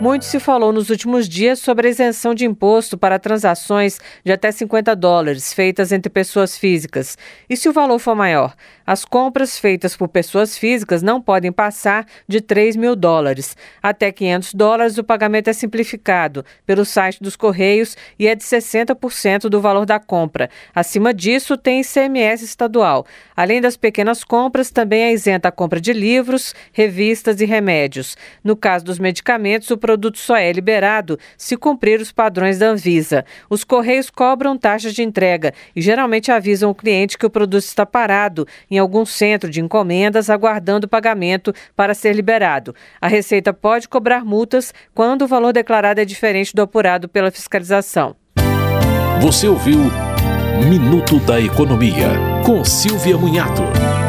Muito se falou nos últimos dias sobre a isenção de imposto para transações de até 50 dólares feitas entre pessoas físicas. E se o valor for maior? As compras feitas por pessoas físicas não podem passar de 3 mil dólares. Até 500 dólares, o pagamento é simplificado pelo site dos Correios e é de 60% do valor da compra. Acima disso, tem ICMS estadual. Além das pequenas compras, também é isenta a compra de livros, revistas e remédios. No caso dos medicamentos, o produto só é liberado se cumprir os padrões da Anvisa. Os Correios cobram taxas de entrega e geralmente avisam o cliente que o produto está parado em algum centro de encomendas aguardando pagamento para ser liberado. A Receita pode cobrar multas quando o valor declarado é diferente do apurado pela fiscalização. Você ouviu Minuto da Economia, com Silvia Munhato.